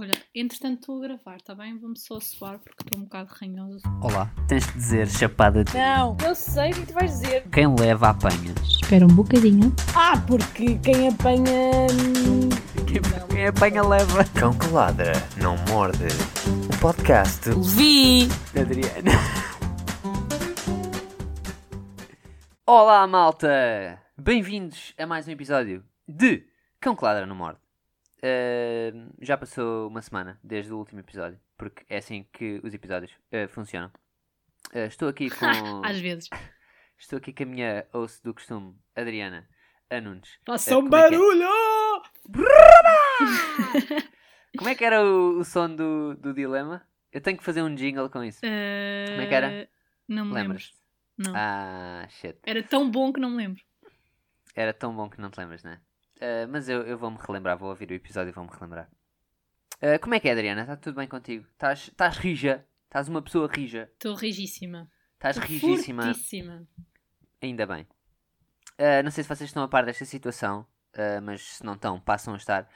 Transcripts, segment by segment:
Olha, entretanto estou a gravar, está bem? Vou-me só suar porque estou um bocado ranhosa. Olá, tens de dizer chapada de. Não, eu sei o que tu vais dizer. Quem leva apanha. Espera um bocadinho. Ah, porque quem apanha. Quem, quem apanha leva. Cão que ladra, não morde. O podcast Vi! Adriana. Olá, malta! Bem-vindos a mais um episódio de Cão que Ladra no Morde. Uh, já passou uma semana desde o último episódio, porque é assim que os episódios uh, funcionam. Uh, estou aqui com. Às vezes. Estou aqui com a minha host do costume, Adriana Anunes. Faça Eh, um é é? barulho! Como é que era o, o som do, do dilema? Eu tenho que fazer um jingle com isso. Como é que era? Não me lembro. Lembras? Não. Ah, shit. Era tão bom que não me lembro. Era tão bom que não te lembras, não Ah, mas eu, eu vou-me relembrar, vou ouvir o episódio e vou-me relembrar. Ah, como é que é, Adriana? Está tudo bem contigo? Estás rija? Estás uma pessoa rija? Estou rigíssima. Estás rigíssima? fortíssima. Ainda bem. Ah, não sei se vocês estão a par desta situação, mas se não estão, passam a estar.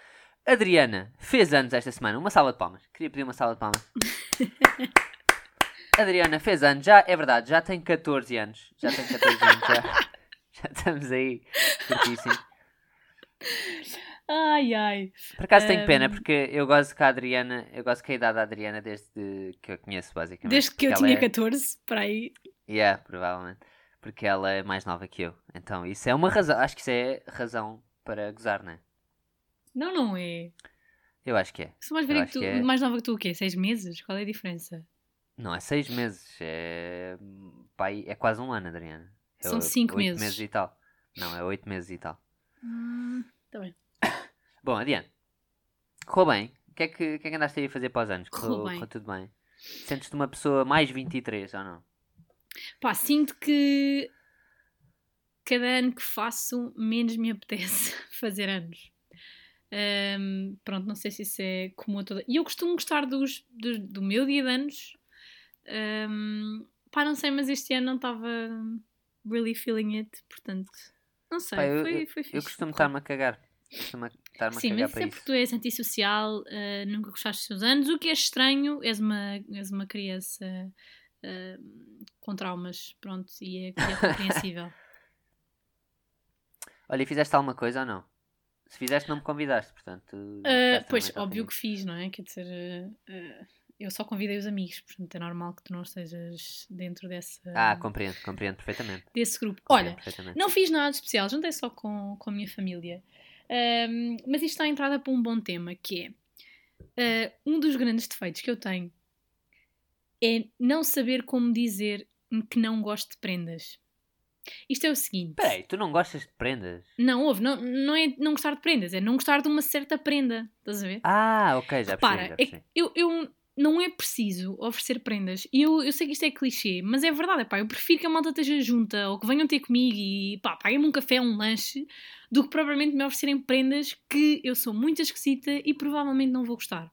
Adriana fez anos esta semana. Uma salva de palmas. Queria pedir uma salva de palmas. Adriana fez anos, já, é verdade, já tem 14 anos. Já tem 14 anos, já, já estamos aí. Fortíssimo. Ai, ai. Por acaso tenho pena, porque eu gosto que a Adriana, eu gosto que a idade da Adriana desde que eu conheço, basicamente. Desde que eu tinha é... 14, para aí. Yeah, provavelmente. Porque ela é mais nova que eu. Então isso é uma razão, acho que isso é razão para gozar, não é? Não, não é. Eu acho que é. Sou mais, velha que tu, que é. mais nova que tu o quê? Seis meses? Qual é a diferença? Não, é seis meses. É, pai, é quase um ano, Adriana. É São o- cinco meses. meses e tal. Não, é oito meses e tal. Hum, tá bem. Bom, adiante. Correu bem. O que é que, que, é que andaste aí a fazer para os anos? Correu bem. correu tudo bem. Sentes-te uma pessoa mais 23 ou não? Pá, sinto que cada ano que faço, menos me apetece fazer anos. Ahm, pronto, não sei se isso é comum a toda. E eu costumo gostar dos, dos- do meu dia de anos. Ahm, pá, não sei, mas este ano não estava really feeling it, portanto, não sei. Pá, eu, foi, foi fixe. eu costumo estar-me a cagar. Costumo estar-me a Sim, cagar mas isso isso. porque tu és antissocial, ah, nunca gostaste dos seus anos, o que é estranho, és uma, és uma criança ah, com traumas, pronto, e é, é compreensível. Olha, e fizeste alguma coisa ou não? Se fizeste, não me convidaste, portanto. Estás pois, óbvio que fiz, não é? Quer dizer, ah, eu só convidei os amigos, portanto é normal que tu não estejas dentro dessa, Ah, compreendo, compreendo perfeitamente. desse grupo. compreendo Olha, não fiz nada especial, juntei só com, com a minha família. Ahm, mas isto está a entrada para um bom tema, que é ah, um dos grandes defeitos que eu tenho é não saber como dizer que não gosto de prendas. Isto é o seguinte. Peraí, tu não gostas de prendas? Não, houve, não, não é não gostar de prendas, é não gostar de uma certa prenda. Estás a ver? Ah, ok, já percebi. Repara, já é percebi. que eu, eu não é preciso oferecer prendas. E eu, eu sei que isto é clichê, mas é verdade, pá. Eu prefiro que a malta esteja junta ou que venham ter comigo e pá, paguem-me um café, um lanche, do que propriamente me oferecerem prendas que eu sou muito esquisita e provavelmente não vou gostar.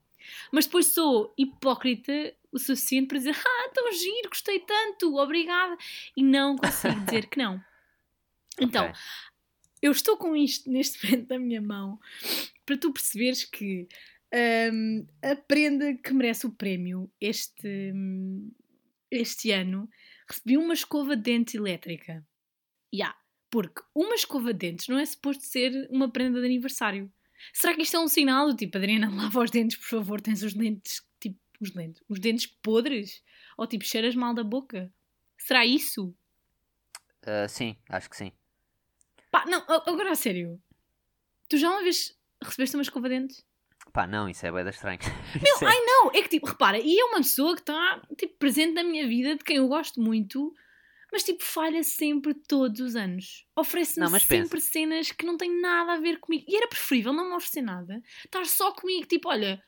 Mas depois sou hipócrita o suficiente para dizer ah, tão giro, gostei tanto, obrigada. E não consigo dizer que não. Então, Ok. eu estou com isto neste momento na minha mão para tu perceberes que hum, a prenda que merece o prémio este, este ano recebi uma escova de dentes elétrica. Ya, porque uma escova de dentes não é suposto ser uma prenda de aniversário. Será que isto é um sinal do tipo, Adriana, lava os dentes, por favor, tens os dentes, tipo, os dentes, os dentes podres? Ou tipo, cheiras mal da boca? Será isso? Ah, sim, acho que sim. Pá, não, agora a sério. Tu já uma vez recebeste uma escova de dentes? Pá, não, isso é bué da estranho. Meu, é- ai não, é que tipo, repara, e é uma pessoa que está tipo, presente na minha vida, de quem eu gosto muito, mas tipo, falha sempre todos os anos. Oferece-me mas pensa. sempre cenas que não têm nada a ver comigo. E era preferível não me oferecer nada, estar só comigo, tipo, olha,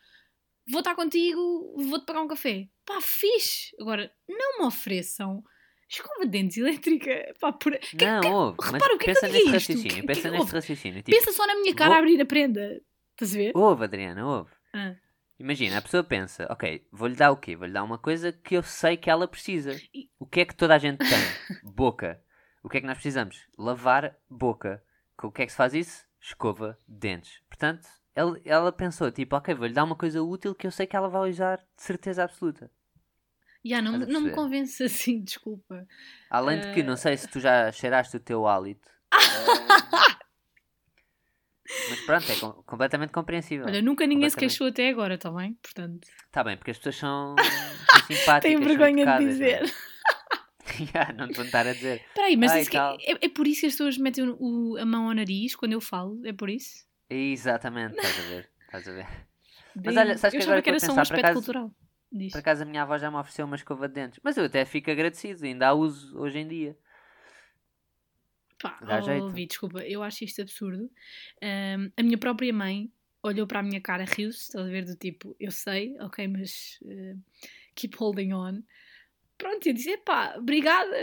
vou estar contigo, vou-te pagar um café. Pá, fixe. Agora, não me ofereçam escova de dentes elétrica. Pá, por... que- Não, que- ouve, repara, o que é que pensa eu neste digo isto? raciocínio, Que- pensa que- neste raciocínio. Tipo, Pensa só na minha cara vou- a abrir a prenda. Estás a ver? ouve, Adriana, ouve. Ah. Imagina, a pessoa pensa, ok, vou-lhe dar o quê? Vou-lhe dar uma coisa que eu sei que ela precisa. O que é que toda a gente tem? Boca. O que é que nós precisamos? Lavar boca. Com o que é que se faz isso? Escova de dentes. Portanto, Ela, ela pensou, tipo, ok, vou-lhe dar uma coisa útil que eu sei que ela vai usar de certeza absoluta. Já, não, não me convence assim, desculpa. Além de que, não Eh. sei se tu já cheiraste o teu hálito. pronto, é com- completamente compreensível. Olha, nunca ninguém se queixou até agora, está bem? Portanto, Tá bem, porque as pessoas são, são simpáticas. tenho vergonha de educadas, dizer. não é? Te vou estar a dizer. Espera aí, mas Ai, que- tal. é, é por isso que as pessoas metem o- o- a mão ao nariz quando eu falo? É por isso? Exatamente, estás a ver. Estás a ver. Mas olha, sabes eu que agora que era só um aspecto acaso- cultural. Diz. Por acaso a minha avó já me ofereceu uma escova de dentes. Mas eu até fico agradecido, ainda a uso hoje em dia. Pá, Dá oh, desculpa, eu acho isto absurdo. Ahm, a minha própria mãe olhou para a minha cara, riu-se, estás a ver, do tipo, eu sei, ok, mas eh, keep holding on. Pronto, eu disse, epá, obrigada,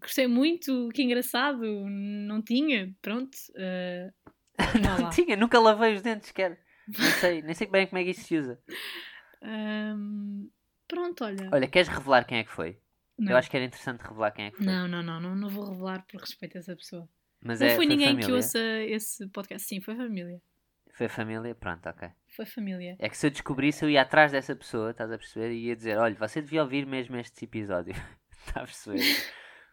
gostei muito, que engraçado, não tinha, pronto. eh, vá lá. Tinha, nunca lavei os dentes, quer. Nem sei, nem sei bem como é que isso se usa. Ahm, pronto, olha. Olha, queres revelar quem é que foi? Não. Eu acho que era interessante revelar quem é que foi. não, não, não, não, não vou revelar por respeito a essa pessoa. Mas não é, foi ninguém família. que ouça esse podcast. Sim, foi família. Foi família, pronto, ok. Foi família. É que se eu descobrisse, eu ia atrás dessa pessoa, estás a perceber? E ia dizer: olha, você devia ouvir mesmo este episódio. Está a perceber?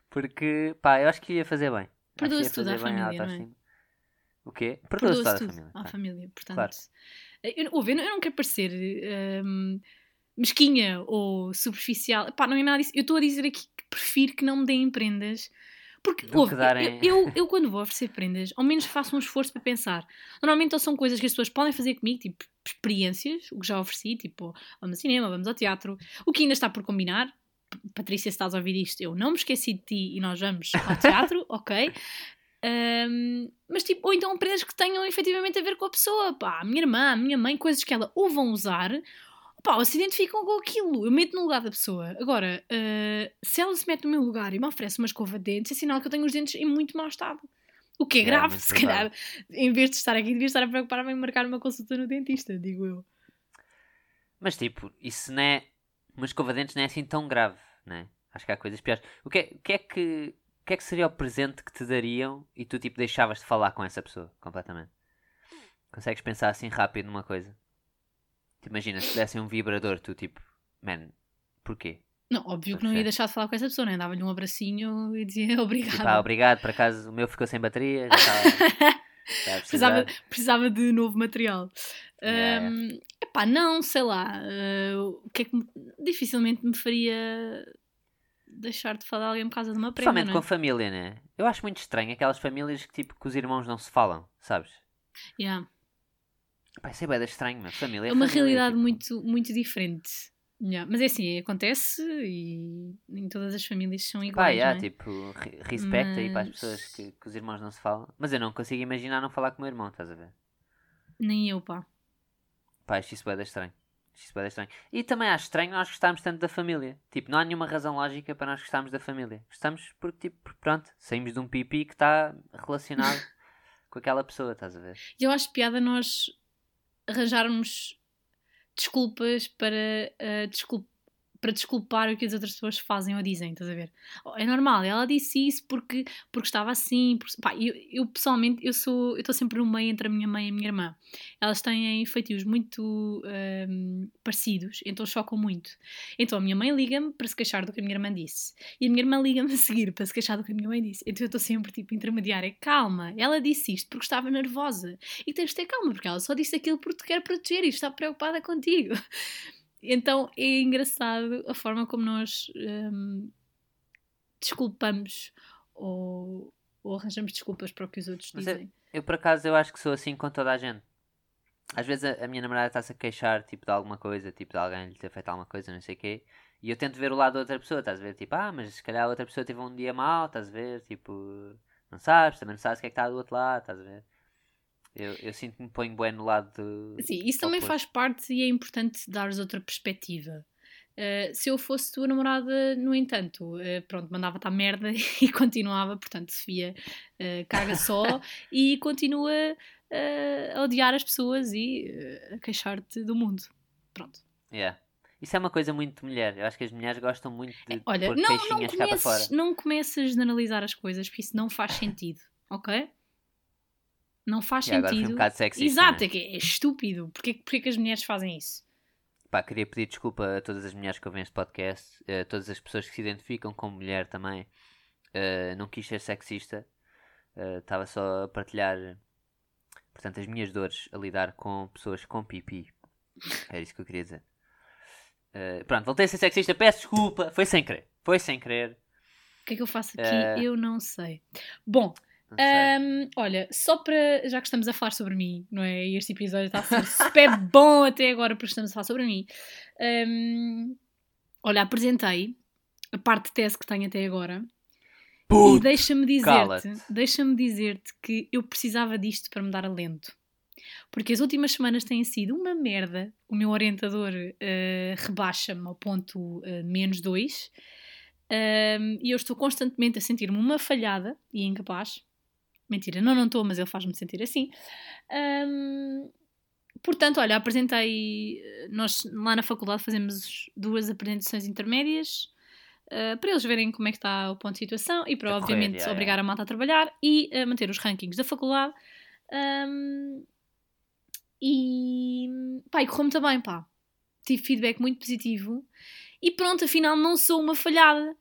Porque, pá, eu acho que ia fazer bem. Perdoa-se tudo à família, não é? autoestima. O quê? Perdoa-se tudo família. à família. Portanto, Claro. eu, ouve, eu não- eu não quero parecer hum, mesquinha ou superficial. Pá, não é nada disso. Eu estou a dizer aqui que prefiro que não me deem prendas. Porque, ouve, darem- eu, eu, eu quando vou oferecer prendas, ao menos faço um esforço para pensar. Normalmente ou são coisas que as pessoas podem fazer comigo, tipo experiências, o que já ofereci, tipo vamos ao cinema, vamos ao teatro, o que ainda está por combinar. Patrícia, se estás a ouvir isto, eu não me esqueci de ti e nós vamos ao teatro, ok? Ahm, mas tipo, ou então prendas que tenham efetivamente a ver com a pessoa, pá, a minha irmã, a minha mãe, coisas que ela ou vão usar, pá, ou se identificam com aquilo. Eu meto no lugar da pessoa. Agora, ah, se ela se mete no meu lugar e me oferece uma escova de dentes, é sinal que eu tenho os dentes em muito mau estado. O que é É, grave, muito se calhar, em vez de estar aqui, devia estar a preocupar-me em marcar uma consulta no dentista, digo eu. Mas tipo, isso não é. Uma escova de dentes não é assim tão grave, né? Acho que há coisas piores. O que é, o que, é que, o que é que seria o presente que te dariam e tu tipo deixavas de falar com essa pessoa completamente? Consegues pensar assim rápido numa coisa? Te imagina, se dessem um vibrador, tu tipo, man, porquê? Não, óbvio que não ia deixar de falar com essa pessoa, né? Dava-lhe um abracinho e dizia obrigada. Tipo, ah, obrigado, por acaso o meu ficou sem bateria, já estava. estava precisava, precisava de novo material. Yeah, Hum, epá, não, sei lá. eh, o que é que me- dificilmente me faria deixar de falar de alguém por causa de uma prenda, Principalmente com é? a família, né? Eu acho muito estranho aquelas famílias que tipo que os irmãos não se falam, sabes? Yeah. Pá, isso é bem estranho, meu. Família é É uma família, realidade tipo. muito, muito diferente. Yeah, Mas é assim, acontece e em todas as famílias são Pá, iguais. yeah, não é? tipo, re- respeito aí para as Mas- pessoas que, que os irmãos não se falam. Mas eu não consigo imaginar não falar com o meu irmão, estás a ver? Nem eu, pá. Pá, acho isso bem estranho. Acho isso de estranho. E também acho estranho nós gostarmos tanto da família. Tipo, não há nenhuma razão lógica para nós gostarmos da família. Gostamos porque, tipo, pronto, saímos de um pipi que está relacionado com aquela pessoa, estás a ver? Eu acho piada nós arranjarmos desculpas para, ah, descul- para desculpar o que as outras pessoas fazem ou dizem, estás a ver? Oh, É normal, ela disse isso porque, porque estava assim. porque- pá, eu, eu, pessoalmente, eu sou eu estou sempre no meio entre a minha mãe e a minha irmã. Elas têm feitios muito ahm, parecidos, então chocam muito. Então a minha mãe liga-me para se queixar do que a minha irmã disse. E a minha irmã liga-me a seguir para se queixar do que a minha mãe disse. Então eu estou sempre tipo intermediária. Calma, ela disse isto porque estava nervosa. E tens de ter calma, porque ela só disse aquilo porque te quer proteger e está preocupada contigo. Então é engraçado a forma como nós hum, desculpamos ou, ou arranjamos desculpas para o que os outros Mas dizem. Eu, por acaso, eu acho que sou assim com toda a gente. Às vezes a, a minha namorada está-se a queixar, tipo, de alguma coisa, tipo, de alguém lhe ter feito alguma coisa, não sei o quê. E eu tento ver o lado da outra pessoa, estás a ver? Tipo, ah, mas se calhar a outra pessoa teve um dia mau, estás a ver? Tipo, não sabes, também não sabes o que é que está do outro lado, estás a ver? Eu, eu sinto que me ponho bem no lado do. Sim, isso também oposto. faz parte e é importante dares outra perspectiva. Uh, se eu fosse tua namorada, no entanto, uh, pronto, mandava-te à merda e continuava, portanto, Sofia, uh, caga só e continua a odiar as pessoas e a queixar-te do mundo. Pronto. Yeah. Isso é uma coisa muito mulher. Eu acho que as mulheres gostam muito de Olha, pôr não, não, queixinhas cá para fora. comeces, não comeces a analisar as coisas, porque isso não faz sentido, ok? Não faz E agora fui um sentido. sexista, Exato, não é, que é estúpido. Porquê, porquê que as mulheres fazem isso? Pá, queria pedir desculpa a todas as mulheres que ouvem este podcast, a todas as pessoas que se identificam como mulher também. Uh, não quis ser sexista, uh, estava só a partilhar, portanto, as minhas dores a lidar com pessoas com pipi. Era isso que eu queria dizer. Uh, pronto, voltei a ser sexista, peço desculpa, foi sem querer, foi sem querer. O que é que eu faço aqui? Eh, Eu não sei. Bom, Hum, olha, só para. Já que estamos a falar sobre mim, não é? E este episódio está a ser super bom até agora porque estamos a falar sobre mim. Hum, olha, apresentei a parte de tese que tenho até agora. E Puto, deixa-me dizer-te, deixa-me dizer-te que eu precisava disto para me dar alento. Porque as últimas semanas têm sido uma merda. O meu orientador eh, rebaixa-me ao ponto eh, menos 2. e eu estou constantemente a sentir-me uma falhada e incapaz. Mentira, não, não estou, mas ele faz-me sentir assim. Ahm, portanto, olha, apresentei. Nós lá na faculdade fazemos duas apresentações intermédias uh, para eles verem como é que está o ponto de situação e para, correr, obviamente, já, já. obrigar a malta a trabalhar e a manter os rankings da faculdade. Um, e pá, e correu-me também, pá. Tive feedback muito positivo e pronto, afinal não sou uma falhada.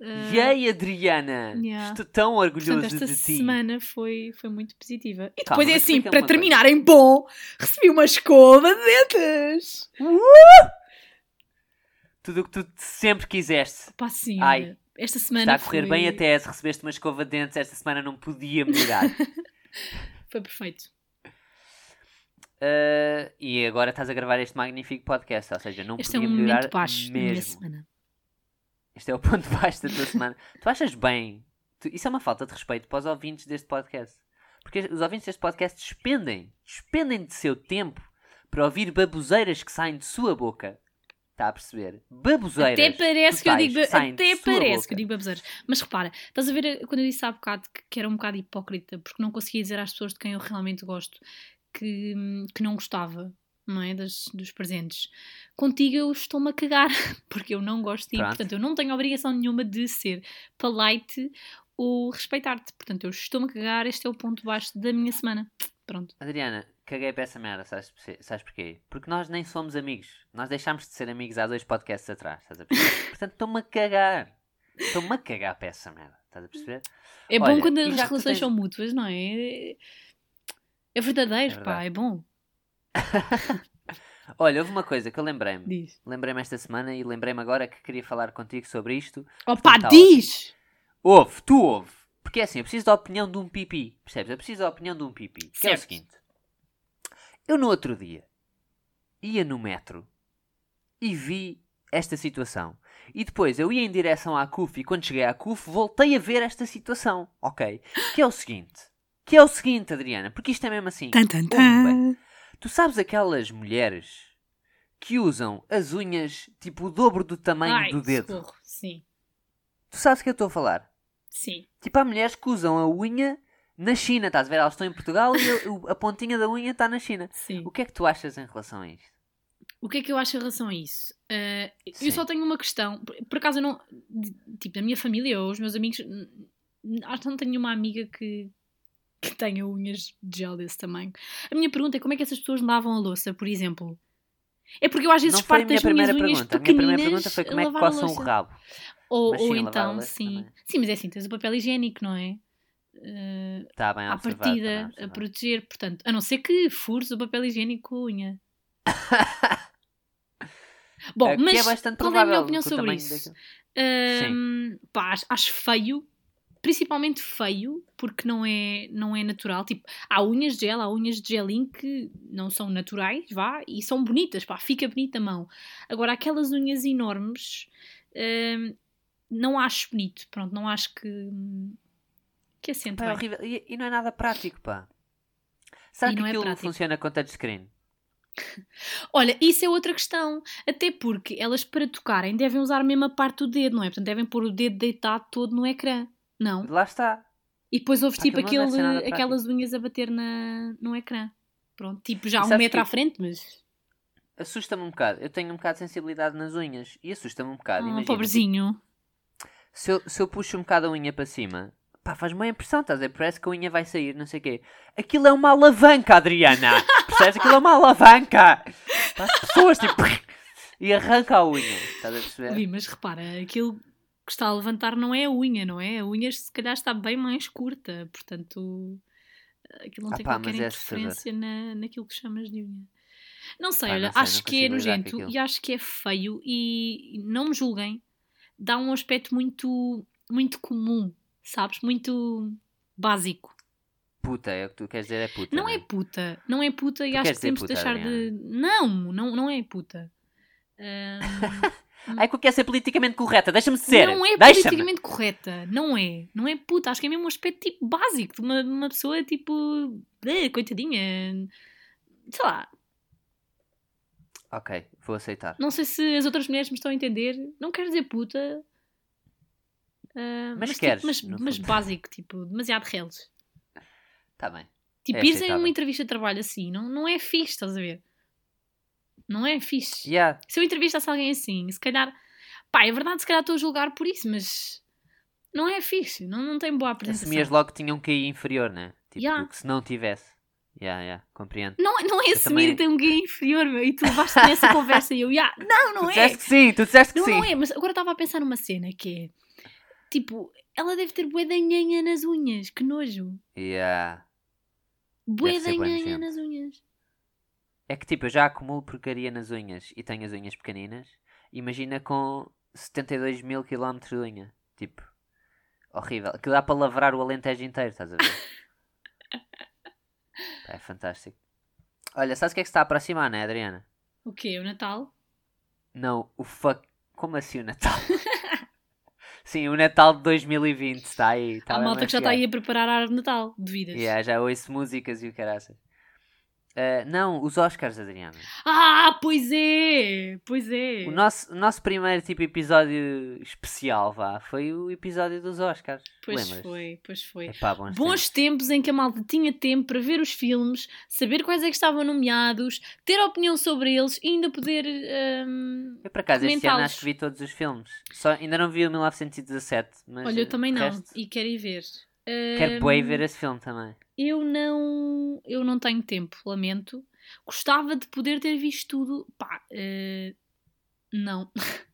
Uh, E aí, Adriana? yeah. Estou tão orgulhoso Portanto, esta de ti. semana foi, foi muito positiva. E Calma, depois é mas assim, para coisa. terminar em bom, recebi uma escova de dentes. Tudo o que tu sempre quiseste. Pá, sim, Ai, esta semana Está a correr foi, bem a tese, recebeste uma escova de dentes, esta semana não podia melhorar. foi perfeito. Uh, e agora estás a gravar este magnífico podcast, ou seja, não Este é podia um melhorar mesmo. Este é o ponto baixo da tua semana. Tu achas bem? Tu- isso é uma falta de respeito para os ouvintes deste podcast. Porque os ouvintes deste podcast despendem, despendem de seu tempo para ouvir baboseiras que saem de sua boca. Está a perceber? Baboseiras. Até parece que eu digo, até parece que eu digo baboseiros. Mas repara, estás a ver eh, quando eu disse há bocado que, que era um bocado hipócrita porque não conseguia dizer às pessoas de quem eu realmente gosto que, hum, que não gostava, não é? Das, dos presentes. Contigo eu estou-me a cagar porque eu não gosto de Pronto. portanto eu não tenho obrigação nenhuma de ser polite ou respeitar-te. Portanto eu estou-me a cagar, este é o ponto baixo da minha semana. Pronto. Adriana, caguei para essa merda, sabes, porquê? sabes porquê? Porque nós nem somos amigos. Nós deixámos de ser amigos há dois podcasts atrás, estás a perceber? Portanto, estou-me a cagar. Estou-me a cagar para essa merda, estás a perceber? É Olha, bom quando as relações tens- são mútuas, não é? É verdadeiro, É pá, verdade. é bom. Olha, houve uma coisa que eu lembrei-me. Diz. Lembrei-me esta semana e lembrei-me agora que queria falar contigo sobre isto. Opa, tá diz! Ouve, tu ouve. Porque é assim, eu preciso da opinião de um pipi. Percebes? Eu preciso da opinião de um pipi. Que é o Certo. seguinte. Eu no outro dia ia no metro e vi esta situação. E depois eu ia em direção à CUF e quando cheguei à CUF voltei a ver esta situação. Ok? Que é o seguinte. Que é o seguinte, Adriana. Porque isto é mesmo assim. Tan, tan, Ouve tan. Tu sabes aquelas mulheres que usam as unhas tipo o dobro do tamanho Ai, do dedo? socorro. Sim, Tu sabes o que eu estou a falar? sim. Tipo, há mulheres que usam a unha na China, estás a ver? Elas estão em Portugal e a, pontinha da unha está na China. Sim. O que é que tu achas em relação a isto? O que é que eu acho em relação a isso? Uh, eu só tenho uma questão. Por, por acaso eu não. Tipo, da minha família ou os meus amigos. Acho que não tenho nenhuma amiga que, que tenha unhas de gel desse tamanho. A minha pergunta é como é que essas pessoas lavam a louça, por exemplo? É porque eu às vezes parto minha as minhas unhas pergunta. A minha primeira pequeninas pergunta foi como é que coçam o rabo. Ou, ou sim, a então, sim. também. Sim, mas é assim, tens o papel higiênico, não é? Uh, Está bem à observado. está partida, bem a proteger, portanto, a não ser que fures o papel higiênico com unha. Bom, É, que mas é qual é a minha opinião sobre isso? Hum, pá, acho feio, principalmente feio, porque não é, não é natural. Tipo, há unhas de gel, há unhas de gelinho que não são naturais, vá, e são bonitas, pá, fica bonita a mão. Agora, aquelas unhas enormes, hum, não acho bonito, pronto, não acho que, que assente Pá, é bem. horrível. E, e não é nada prático, pá. Será E que é aquilo prático. funciona com touchscreen? Olha, isso é outra questão. Até porque elas, para tocarem, devem usar a mesma parte do dedo, não é? Portanto, devem pôr o dedo deitado todo no ecrã. Não. Lá está. E depois ouves Pá, tipo aquele, prático. aquelas unhas a bater na, no ecrã. Pronto, tipo já um metro que- à frente, mas. Assusta-me um bocado. Eu tenho um bocado de sensibilidade nas unhas. E assusta-me um bocado. Ah, pobrezinho. Se eu, se eu puxo um bocado a unha para cima, pá, faz uma impressão, estás a ver? Parece que a unha vai sair, não sei o quê. Aquilo é uma alavanca, Adriana! Percebes? Aquilo é uma alavanca! As pessoas, tipo, e arranca a unha, estás a perceber? Vi, mas repara, aquilo que está a levantar não é a unha, não é? A unha se calhar está bem mais curta, portanto aquilo não Ah tem pá, qualquer é interferência na, naquilo que chamas de unha. Não sei, Pá, olha, não sei, acho não que é nojento e acho que é feio e e não me julguem, dá um aspecto muito, muito comum, sabes? Muito básico. Puta, é o que tu queres dizer, é puta. Não né? é puta, não é puta e Tu acho queres que temos de deixar de. Não, não, não é puta. Ahm, Ai, que eu quero ser politicamente correta, deixa-me ser. Não é politicamente correta, não é. Não é puta, acho que é mesmo um aspecto tipo básico de uma, uma pessoa tipo. eh, coitadinha. Sei lá, Ok, vou aceitar. não sei se as outras mulheres me estão a entender. Não quero dizer puta. ah, Mas tipo, queres, mas, no mas fundo. básico, tipo, demasiado reles. Tá bem. Tipo, É ires em uma entrevista de trabalho assim, não, não é fixe, estás a ver? Não é fixe. Yeah. Se eu entrevistasse alguém assim, se calhar. Pá, é verdade, se calhar estou a julgar por isso, mas. Não é fixe, não, não tem boa apresentação. Assumias logo que tinha um QI inferior, né? Tipo, Yeah. que se não tivesse. Yeah, yeah, compreendo. Não, não é Eu assumir também- que tem um gay inferior, meu, e tu levaste nessa conversa e eu, "Ya, não, Tu não é. disseste que sim, tu disseste que Não, sim. não é, mas agora estava a pensar numa cena que é tipo, ela deve ter bué nas unhas, que nojo. Yeah. Bué nas unhas. É que tipo, eu já acumulo porcaria nas unhas e tenho as unhas pequeninas. Imagina com 72 mil quilómetros de unha. Tipo, horrível. Que dá para lavrar o Alentejo inteiro, estás a ver? É fantástico. Olha, sabes o que é que se está a aproximar, né, Adriana? O quê? O Natal? Não, o fuck. Como assim o Natal? Sim, o Natal de 2020 está aí. Está Há mesmo malta que já está aí a preparar a árvore de Natal, devidas. Yeah, já ouço músicas e o caraças. Ah, não, os Oscars, Adriana. Ah, pois é! Pois é! O nosso, o nosso primeiro tipo episódio especial, vá, foi o episódio dos Oscars. Pois Lembras? foi, pois foi. Epá, bons, Bons tempos em que a malta tinha tempo para ver os filmes, saber quais é que estavam nomeados, ter opinião sobre eles e ainda poder. hum, Eu por acaso este ano acho que vi todos os filmes. Só, ainda não vi o 1917, mas Olha, eu eh, também não, resto- e quero ir ver. Quero Hum, bem ver esse filme também. Eu não, eu não tenho tempo, lamento. Gostava de poder ter visto tudo. Pá, eh, não.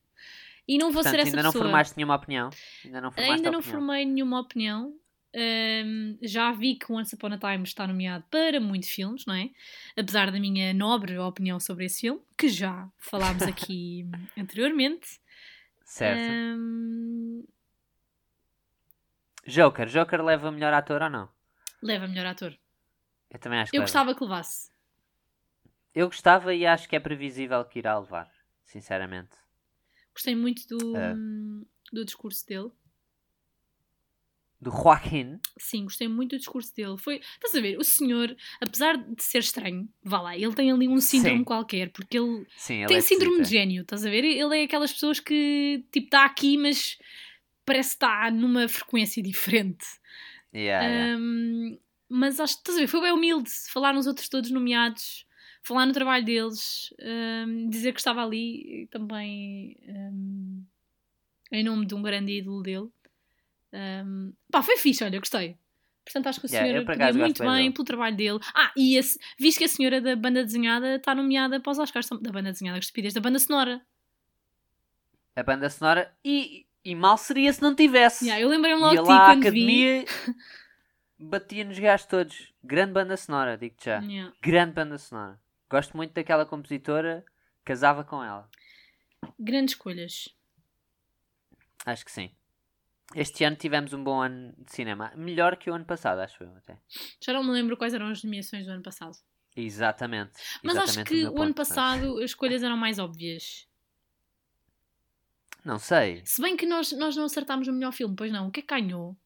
e não vou Portanto, ser essa ainda não pessoa. formaste nenhuma opinião. Ainda não Ainda não opinião. formei nenhuma opinião. Hum, já vi que Once Upon a Time está nomeado para muitos filmes, não é? Apesar da minha nobre opinião sobre esse filme, que já falámos aqui anteriormente. Certo. Hum, Joker. Joker leva melhor ator ou não? Leva melhor ator. Eu também acho que Eu leva. gostava que levasse. Eu gostava e acho que é previsível que irá levar. Sinceramente. Gostei muito do, É. do discurso dele. Do Joaquin. Sim, gostei muito do discurso dele. Foi, estás a ver, o senhor, apesar de ser estranho, vá lá, ele tem ali um síndrome Sim. qualquer, porque ele Sim, ele tem é síndrome de gênio, estás a ver? Ele é aquelas pessoas que, tipo, está aqui, mas parece que está numa frequência diferente. Yeah, yeah. Mas acho que, estás a ver, foi bem humilde falar nos outros todos nomeados, falar no trabalho deles, hum, dizer que estava ali também hum, em nome de um grande ídolo dele. Hum, pá, foi fixe, olha, eu gostei. Portanto, acho que o Yeah, senhor podia muito bem dele. pelo trabalho dele. Ah, e esse, visto que a senhora da banda desenhada está nomeada para os Oscars da banda desenhada, que estupidez, da banda sonora. A banda sonora. E, e mal seria se não tivesse. Yeah, eu lembrei-me logo Ia de ti lá à quando vi. academia. Batia nos gajos todos. Grande banda sonora, digo-te já. Yeah. Grande banda sonora. Gosto muito daquela compositora. Casava com ela. Grandes escolhas. Acho que sim. Este ano tivemos um bom ano de cinema. Melhor que o ano passado, acho eu até. Já não me lembro quais eram as nomeações do ano passado. Exatamente. Mas acho Exatamente que meu o ano ponto, mas- passado as escolhas eram mais óbvias. Não sei. Se bem que nós, nós não acertámos o melhor filme, pois não. O que é que ganhou?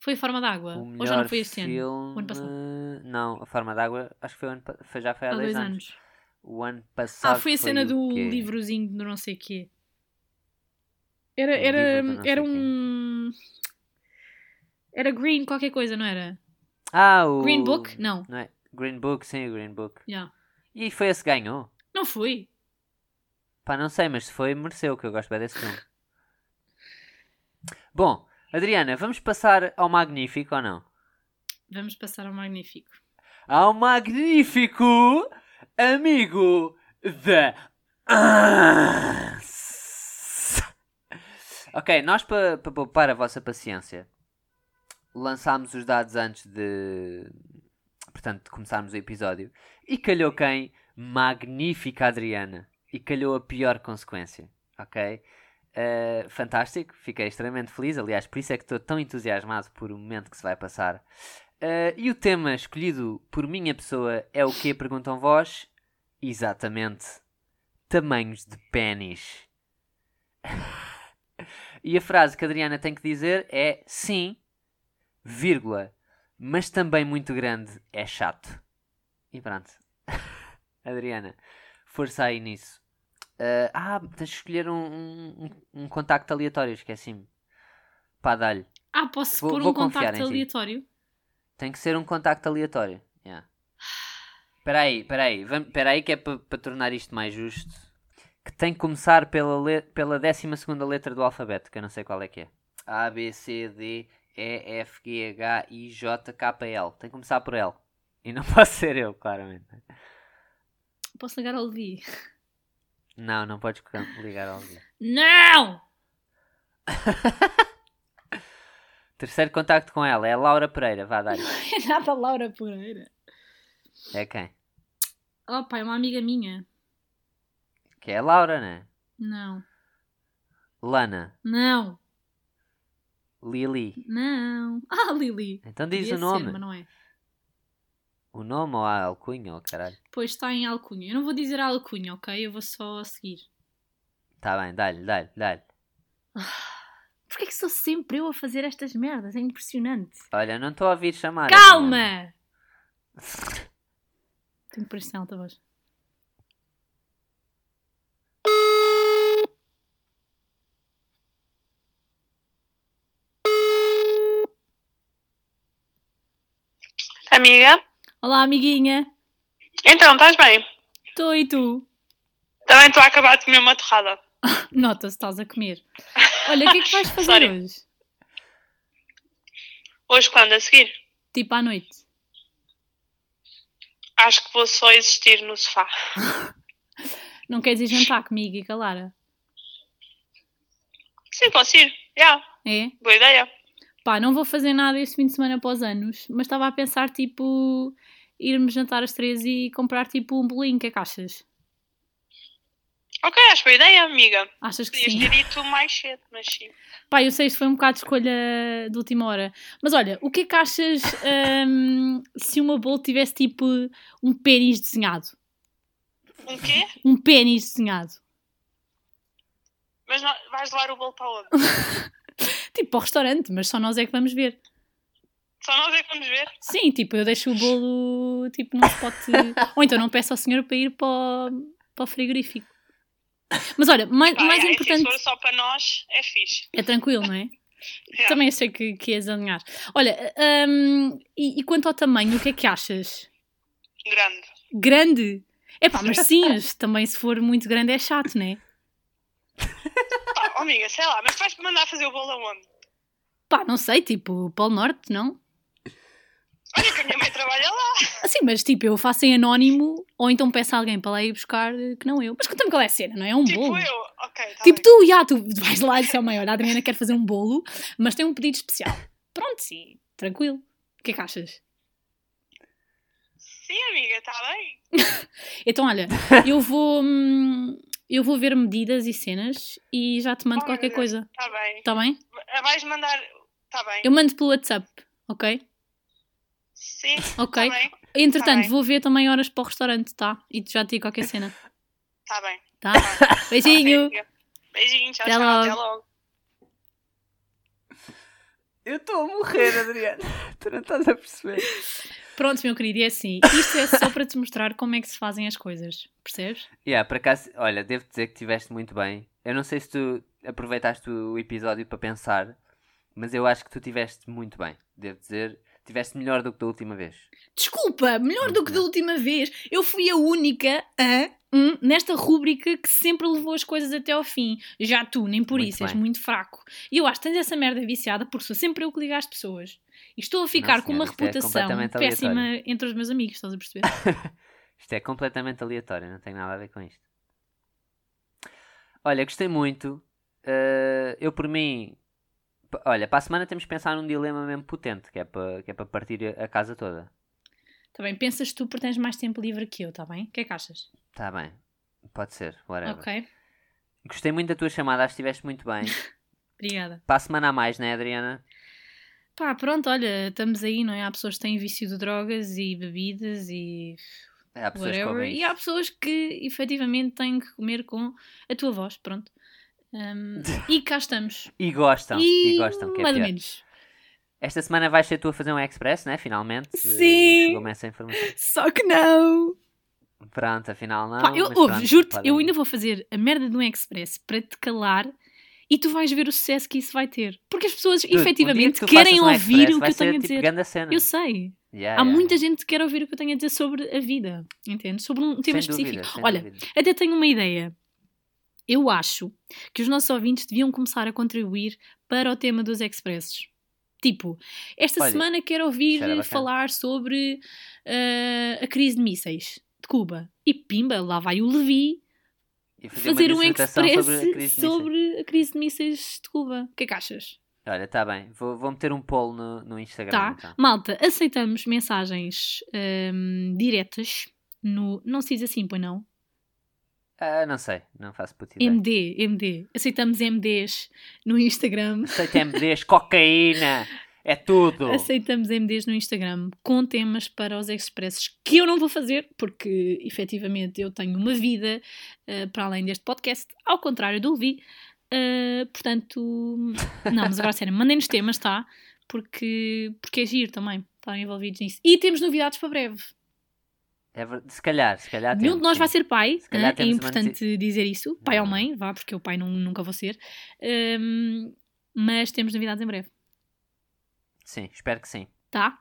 Foi a Forma d'Água? Ou já não foi este filme... ano? O ano passado? Não, A Forma d'Água acho que foi, ano... foi já foi há, Há dois, dois anos. anos. O ano passado Ah, foi a cena o do livrozinho do não sei quê. Era, era, era um. Era Green qualquer coisa, não era? Ah, o... Green Book? Não. Não é? Green Book, sim, o Green Book. Yeah. E foi esse que ganhou? Não foi. Pá, não sei, mas se foi, mereceu, que eu gosto bem desse filme. Bom, Adriana, vamos passar ao magnífico ou não? Vamos passar ao magnífico. Ao magnífico amigo da. Ok, nós para pa poupar a vossa paciência lançámos os dados antes de. Portanto, de começarmos o episódio. E calhou quem? Magnífica Adriana. E calhou a pior consequência. Ok? Uh, fantástico, fiquei extremamente feliz. Aliás, por isso é que estou tão entusiasmado por o momento que se vai passar. Uh, e o tema escolhido por minha pessoa é o que? Perguntam vós? Exatamente. Tamanhos de pênis. e a frase que a Adriana tem que dizer é sim, vírgula, mas também muito grande é chato. E pronto. Adriana, força aí nisso. Uh, ah, tens de escolher um, um, um contacto aleatório, esqueci-me. Pá, dá-lhe. Ah, posso Vou- pôr um contacto em ti. aleatório? Tem que ser um contacto aleatório. Yeah. Espera aí, espera aí. Espera aí que é para tornar isto mais justo. Que tem que começar pela, le pela 12 letra do alfabeto, que eu não sei qual é que é. A, B, C, D, E, F, G, H, I, J, K, L. Tem que começar por L. E não posso ser eu, claramente. Posso ligar ao Levi? Não, não podes ligar ao Levi. Não! Terceiro contacto com ela é a Laura Pereira. Vá dar. É nada Laura Pereira. É quem? Oh, pá, é uma amiga minha. Que é a Laura, né? Não. Lana. Não. Lili. Não. Ah, Lili. Então diz Devia o nome. Ser, mas não é. O nome ou a alcunha ou caralho? Pois está em alcunha. Eu não vou dizer a alcunha, ok? Eu vou só seguir. Tá bem, dá-lhe, dá-lhe, dá-lhe. Porquê que sou sempre eu a fazer estas merdas? É impressionante. Olha, não estou a ouvir chamar. Calma! Tenho pressão, alta voz. Amiga? Olá, amiguinha. Então, estás bem? Estou e tu? Também estou a acabar de comer uma torrada. Nota-se, estás a comer. Olha, o que é que vais fazer Sorry. hoje? Hoje, quando? A seguir? Tipo à noite. Acho que vou só existir no sofá. Não queres ir jantar comigo e com a Lara? Sim, posso ir. Já, É? boa ideia. Pá, não vou fazer nada este fim de semana após anos, mas estava a pensar, tipo, irmos jantar às três e comprar, tipo, um bolinho. O que é que achas? Ok, acho boa ideia, amiga. Achas que Podias sim? ter dito mais cedo, mas sim. Pá, eu sei, isto foi um bocado de escolha de última hora. Mas olha, o que é que achas hum, se uma bolo tivesse, tipo, um pênis desenhado? Um quê? Um pênis desenhado. Mas não, vais levar o bolo para onde? Tipo, para o restaurante, mas só nós é que vamos ver. Só nós é que vamos ver. Sim, tipo, eu deixo o bolo, tipo, num spot... Ou então não peço ao senhor para ir para o, para o frigorífico. Mas olha, mais, Pá, mais é, assim, importante... Se for só para nós, é fixe. É tranquilo, não é? Yeah. Também achei que, que ias alinhar. Olha, hum, e, e quanto ao tamanho, o que é que achas? Grande. Grande? Epá, mas sim, mas também se for muito grande é chato, não é? Pá, oh, amiga, sei lá, mas vais-me mandar fazer o bolo aonde? Pá, não sei, tipo, Polo Norte, não? Olha que a minha mãe trabalha lá. Assim, mas tipo, eu faço em anónimo ou então peço a alguém para lá ir buscar eh, que não eu. Mas conta-me qual é a cena, não é? É um Tipo bolo. eu. Ok, tá Tipo bem. tu, já, tu vais lá e dizes, oh, mãe, olha, a Adriana quer fazer um bolo, mas tem um pedido especial. Pronto, sim, tranquilo. O que é que achas? Sim, amiga, está bem. Então, olha, eu vou, hum, eu vou ver medidas e cenas e já te mando Oh, qualquer coisa. Está bem. Está bem? Vais mandar. Está bem. Eu mando pelo WhatsApp, ok? Sim. Ok. Está bem. Entretanto, bem. vou ver também horas para o restaurante, tá? E tu já te digo qualquer cena, Está bem. tá? Beijinho! Ok, amiga. Beijinho, tchau, Até tchau. logo. Até logo. Eu estou a morrer, Adriana. tu não estás a perceber. Pronto, meu querido, e é assim. Isto é só para te mostrar como é que se fazem as coisas, percebes? Yeah, por acaso, olha, devo dizer que estiveste muito bem. Eu não sei se tu aproveitaste o episódio para pensar, mas eu acho que tu estiveste muito bem. Devo dizer, Tiveste melhor do que da última vez. Desculpa, melhor do que da última vez. Eu fui a única a, hum, nesta rúbrica que sempre levou as coisas até ao fim. Já tu, nem por Muito isso, és bem. muito fraco. E eu acho que tens essa merda viciada porque sou sempre eu que ligo às pessoas. E estou a ficar com uma senhora, é reputação completamente péssima aleatório. entre os meus amigos, estás a perceber? Isto é completamente aleatório, não tem nada a ver com isto. Olha, gostei muito. Eh, eu, por mim, olha, para a semana temos que pensar num dilema mesmo potente, que é para, que é para partir a casa toda. Tá bem, pensas tu porque tens mais tempo livre que eu, tá bem? O que é que achas? Está bem, pode ser, whatever. Ok, Gostei muito da tua chamada, acho que estiveste muito bem. obrigada. Para a semana a mais, né, Adriana? Pá, pronto, olha, estamos aí, não é? Há pessoas que têm vício de drogas e bebidas e Há pessoas que whatever. E há pessoas que efetivamente têm que comer com a tua voz, pronto. Um, e cá estamos. E gostam, e, gostam, que é mais ou pior. menos. Esta semana vais ser tu a fazer um express, né? Finalmente. Sim. Chegou-me essa informação. Só que não! Pronto, afinal não. Pá, eu, ouve, juro-te, eu ainda vou fazer a merda de um express para te calar e tu vais ver o sucesso que isso vai ter. Porque as pessoas um dia efetivamente que tu querem um ouvir express, o que eu tenho a tipo, dizer. cena. Eu sei. Yeah, Há yeah. muita gente que quer ouvir o que eu tenho a dizer sobre a vida, entende? Sobre um tema Sem dúvida, específico. sem Olha, dúvida. até tenho uma ideia. Eu acho que os nossos ouvintes deviam começar a contribuir para o tema dos expressos. Tipo, esta Olha, semana quero ouvir falar sobre ah, a crise de mísseis de Cuba. E pimba, lá vai o Levi fazer um express sobre a crise de mísseis. sobre a crise de mísseis de Cuba. O que é que achas? Olha, tá bem. Vou, vou meter um poll no, no Instagram. Tá. Então. Malta, aceitamos mensagens ahm, diretas no. Não se diz assim, pois não? Ah, não sei, não faço puta ideia. MD, MD. Aceitamos MDs no Instagram. Aceito MDs, cocaína, é tudo. Aceitamos MDs no Instagram com temas para os expressos que eu não vou fazer, porque efetivamente eu tenho uma vida ah, para além deste podcast, ao contrário do Levi. Ah, portanto, não, mas agora sério, mandem-nos temas, tá? Porque, porque é giro também, estarem envolvidos nisso. E temos novidades para breve. É ver- se calhar, se calhar Nenhum de nós vai ser pai, hã? é uma importante dizer isso. Pai ou Não. mãe, vá, porque eu pai não, nunca vou ser. Ahm, mas temos novidades em breve, Sim, espero que sim. tá?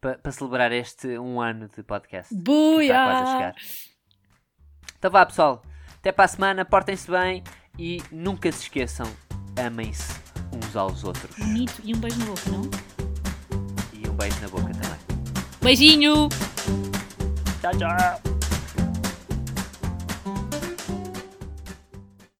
Para celebrar este um ano de podcast. Buia! Está quase a chegar. Então vá pessoal, até para a semana, portem-se bem e nunca se esqueçam, amem-se uns aos outros. Bonito e um beijo na boca, não? E um beijo na boca também. Beijinho! Ciao, ciao.